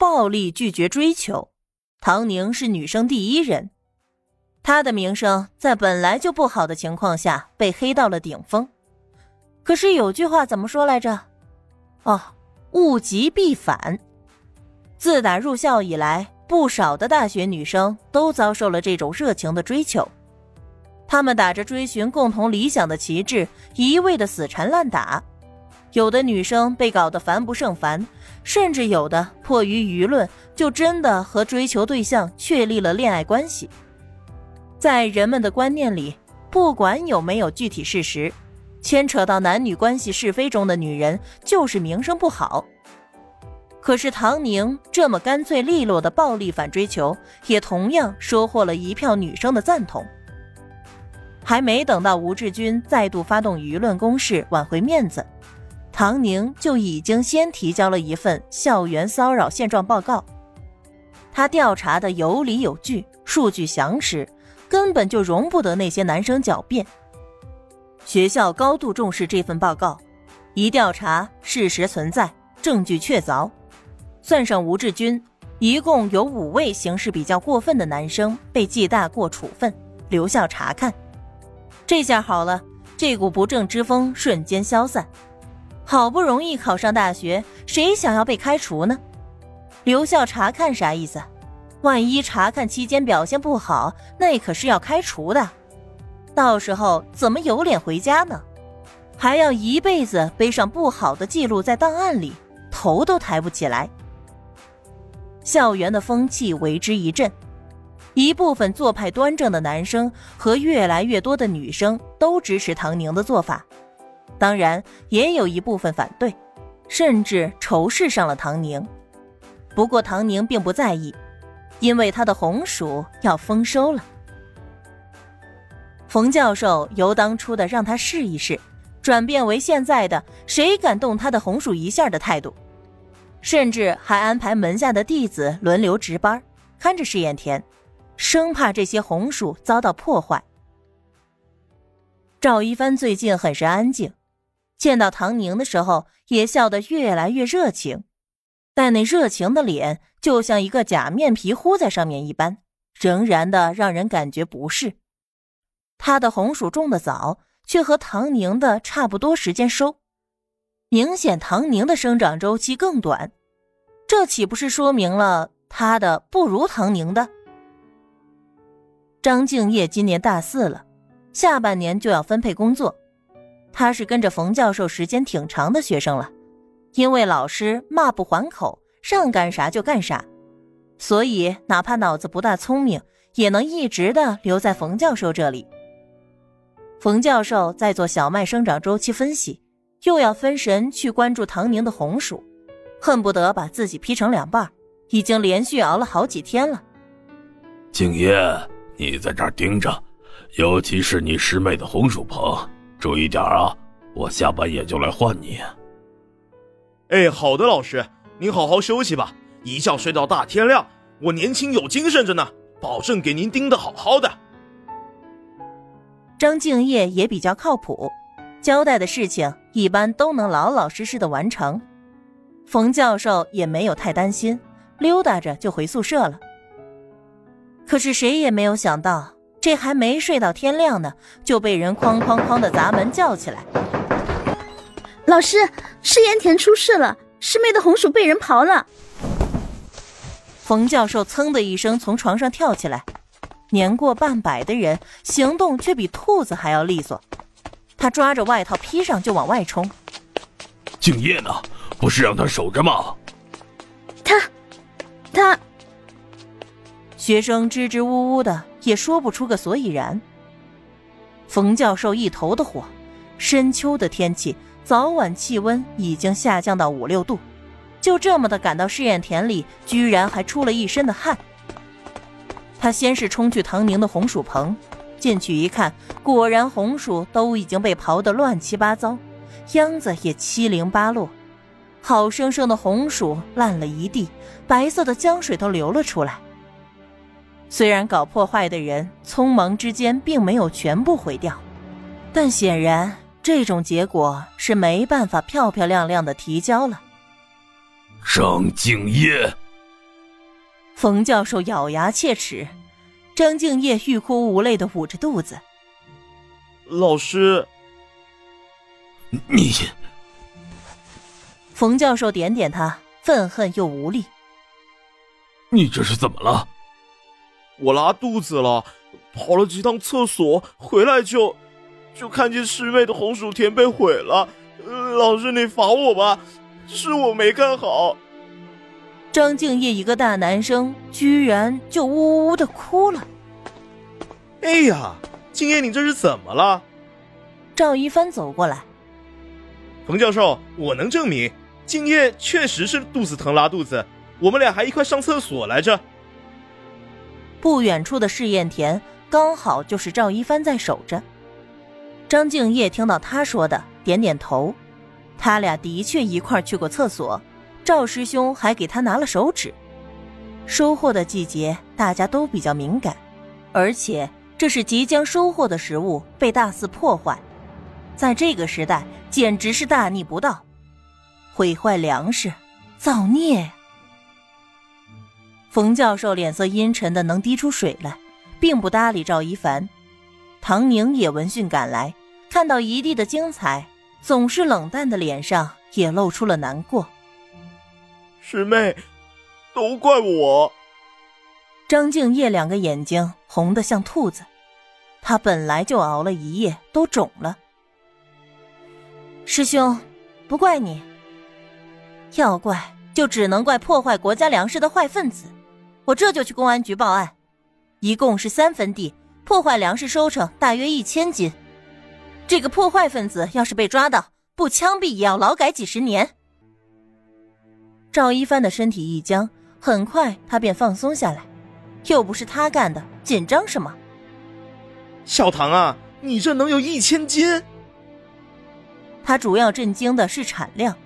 暴力拒绝追求。唐宁是女生第一人，她的名声在本来就不好的情况下被黑到了顶峰。可是有句话怎么说来着？哦，物极必反。自打入校以来，不少的大学女生都遭受了这种热情的追求。她们打着追寻共同理想的旗帜，一味的死缠烂打。有的女生被搞得烦不胜烦，甚至有的迫于舆论，就真的和追求对象确立了恋爱关系。在人们的观念里，不管有没有具体事实，牵扯到男女关系是非中的女人就是名声不好。可是唐宁这么干脆利落的暴力反追求，也同样收获了一票女生的赞同。还没等到吴志军再度发动舆论攻势挽回面子。唐宁就已经先提交了一份校园骚扰现状报告，他调查的有理有据，数据详实，根本就容不得那些男生狡辩。学校高度重视这份报告，一调查事实存在，证据确凿，算上吴志军，一共有五位行事比较过分的男生被记大过处分，留校查看。这下好了，这股不正之风瞬间消散。好不容易考上大学，谁想要被开除呢？留校查看啥意思？万一查看期间表现不好，那可是要开除的。到时候怎么有脸回家呢？还要一辈子背上不好的记录在档案里，头都抬不起来。校园的风气为之一振，一部分做派端正的男生和越来越多的女生都支持唐宁的做法。当然，也有一部分反对，甚至仇视上了唐宁。不过唐宁并不在意，因为他的红薯要丰收了。冯教授由当初的让他试一试，转变为现在的谁敢动他的红薯一下的态度，甚至还安排门下的弟子轮流值班，看着试验田，生怕这些红薯遭到破坏。赵一帆最近很是安静。见到唐宁的时候，也笑得越来越热情，但那热情的脸就像一个假面皮糊在上面一般，仍然的让人感觉不适。他的红薯种的早，却和唐宁的差不多时间收，明显唐宁的生长周期更短，这岂不是说明了他的不如唐宁的？张敬业今年大四了，下半年就要分配工作。他是跟着冯教授时间挺长的学生了，因为老师骂不还口，让干啥就干啥，所以哪怕脑子不大聪明，也能一直的留在冯教授这里。冯教授在做小麦生长周期分析，又要分神去关注唐宁的红薯，恨不得把自己劈成两半，已经连续熬了好几天了。敬业，你在这儿盯着，尤其是你师妹的红薯棚。注意点啊！我下半夜就来换你。哎，好的，老师，您好好休息吧，一觉睡到大天亮，我年轻有精神着呢，保证给您盯得好好的。张敬业也比较靠谱，交代的事情一般都能老老实实的完成。冯教授也没有太担心，溜达着就回宿舍了。可是谁也没有想到。这还没睡到天亮呢，就被人哐哐哐的砸门叫起来。老师，是盐田出事了，师妹的红薯被人刨了。冯教授噌的一声从床上跳起来，年过半百的人行动却比兔子还要利索。他抓着外套披上就往外冲。敬业呢？不是让他守着吗？他，他。学生支支吾吾的，也说不出个所以然。冯教授一头的火，深秋的天气，早晚气温已经下降到五六度，就这么的赶到试验田里，居然还出了一身的汗。他先是冲去唐宁的红薯棚，进去一看，果然红薯都已经被刨得乱七八糟，秧子也七零八落，好生生的红薯烂了一地，白色的浆水都流了出来。虽然搞破坏的人匆忙之间并没有全部毁掉，但显然这种结果是没办法漂漂亮亮的提交了。张敬业，冯教授咬牙切齿，张敬业欲哭无泪的捂着肚子。老师，你……冯教授点点他，愤恨又无力。你这是怎么了？我拉肚子了，跑了几趟厕所，回来就就看见师妹的红薯田被毁了。老师，你罚我吧，是我没看好。张敬业一个大男生，居然就呜呜的哭了。哎呀，敬业，你这是怎么了？赵一帆走过来，冯教授，我能证明，敬业确实是肚子疼拉肚子，我们俩还一块上厕所来着。不远处的试验田刚好就是赵一帆在守着。张敬业听到他说的，点点头，他俩的确一块去过厕所。赵师兄还给他拿了手纸。收获的季节，大家都比较敏感，而且这是即将收获的食物被大肆破坏，在这个时代简直是大逆不道，毁坏粮食，造孽。冯教授脸色阴沉的能滴出水来，并不搭理赵一凡。唐宁也闻讯赶来，看到一地的精彩，总是冷淡的脸上也露出了难过。师妹，都怪我。张敬业两个眼睛红得像兔子，他本来就熬了一夜，都肿了。师兄，不怪你。要怪就只能怪破坏国家粮食的坏分子。我这就去公安局报案。一共是三分地，破坏粮食收成大约一千斤。这个破坏分子要是被抓到，不枪毙也要劳改几十年。赵一帆的身体一僵，很快他便放松下来。又不是他干的，紧张什么？小唐啊，你这能有一千斤？他主要震惊的是产量，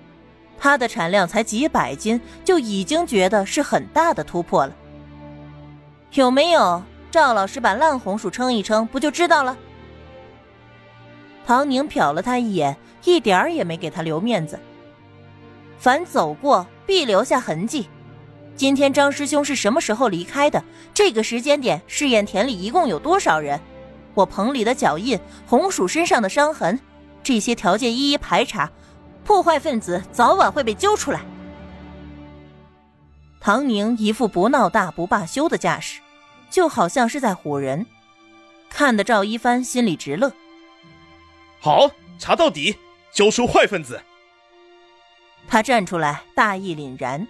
他的产量才几百斤，就已经觉得是很大的突破了。有没有？赵老师把烂红薯称一称，不就知道了？唐宁瞟了他一眼，一点儿也没给他留面子。凡走过。必留下痕迹。今天张师兄是什么时候离开的？这个时间点，试验田里一共有多少人？我棚里的脚印，红薯身上的伤痕，这些条件一一排查，破坏分子早晚会被揪出来。唐宁一副不闹大不罢休的架势，就好像是在唬人，看得赵一帆心里直乐。好，查到底，揪出坏分子。他站出来，大义凛然。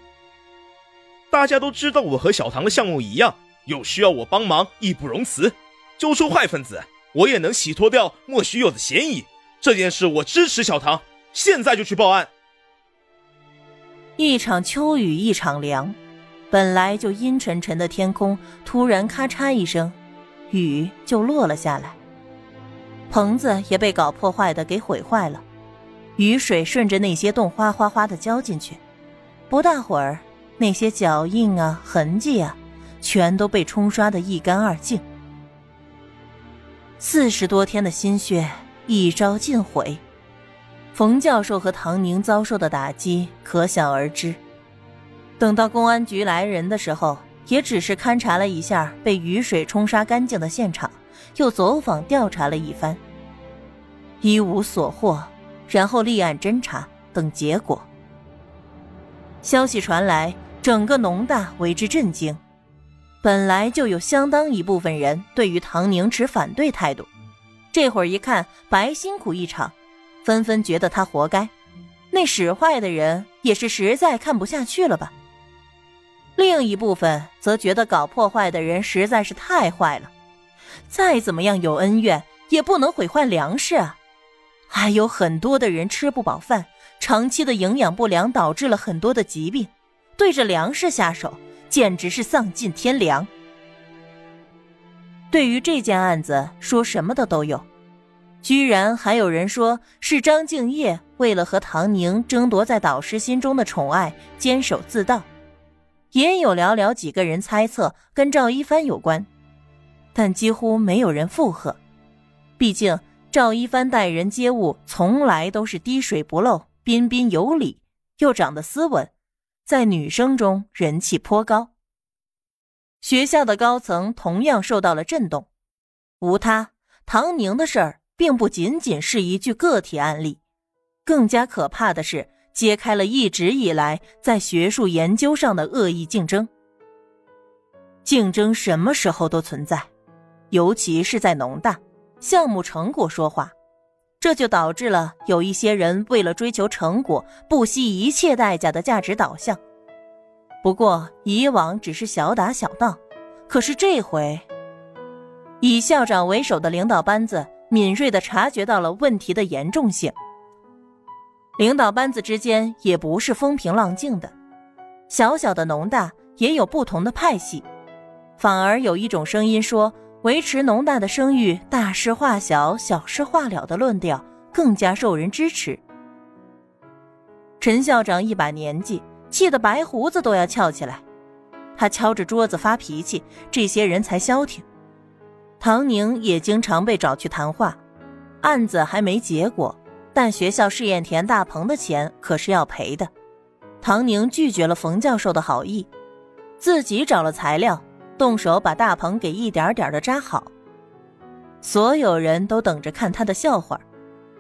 大家都知道我和小唐的项目一样，有需要我帮忙，义不容辞。揪出坏分子，我也能洗脱掉莫须有的嫌疑。这件事我支持小唐，现在就去报案。一场秋雨一场凉，本来就阴沉沉的天空，突然咔嚓一声，雨就落了下来。棚子也被搞破坏的给毁坏了。雨水顺着那些洞哗哗哗的浇进去，不大会儿，那些脚印啊、痕迹啊，全都被冲刷的一干二净。四十多天的心血一朝尽毁，冯教授和唐宁遭受的打击可想而知。等到公安局来人的时候，也只是勘察了一下被雨水冲刷干净的现场，又走访调查了一番，一无所获。然后立案侦查，等结果。消息传来，整个农大为之震惊。本来就有相当一部分人对于唐宁持反对态度，这会儿一看白辛苦一场，纷纷觉得他活该。那使坏的人也是实在看不下去了吧？另一部分则觉得搞破坏的人实在是太坏了，再怎么样有恩怨，也不能毁坏粮食啊。还有很多的人吃不饱饭，长期的营养不良导致了很多的疾病，对着粮食下手，简直是丧尽天良。对于这件案子，说什么的都有，居然还有人说是张敬业为了和唐宁争夺在导师心中的宠爱，监守自盗，也有寥寥几个人猜测跟赵一帆有关，但几乎没有人附和，毕竟。赵一帆待人接物从来都是滴水不漏、彬彬有礼，又长得斯文，在女生中人气颇高。学校的高层同样受到了震动。无他，唐宁的事儿并不仅仅是一具个体案例，更加可怕的是揭开了一直以来在学术研究上的恶意竞争。竞争什么时候都存在，尤其是在农大，项目成果说话。这就导致了有一些人为了追求成果，不惜一切代价的价值导向。不过以往只是小打小闹，可是这回，以校长为首的领导班子敏锐的察觉到了问题的严重性。领导班子之间也不是风平浪静的，小小的农大也有不同的派系，反而有一种声音说。维持农大的声誉，大事化小，小事化了的论调更加受人支持。陈校长一把年纪，气得白胡子都要翘起来，他敲着桌子发脾气，这些人才消停。唐宁也经常被找去谈话，案子还没结果，但学校试验田大棚的钱可是要赔的。唐宁拒绝了冯教授的好意，自己找了材料。动手把大棚给一点点的扎好。所有人都等着看他的笑话，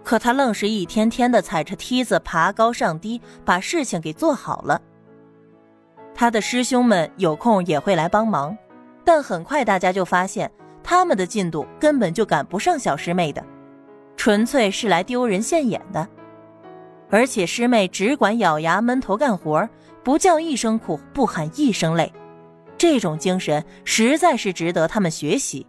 可他愣是一天天的踩着梯子爬高上低，把事情给做好了。他的师兄们有空也会来帮忙，但很快大家就发现他们的进度根本就赶不上小师妹的，纯粹是来丢人现眼的。而且师妹只管咬牙闷头干活，不叫一声苦，不喊一声累。这种精神实在是值得他们学习。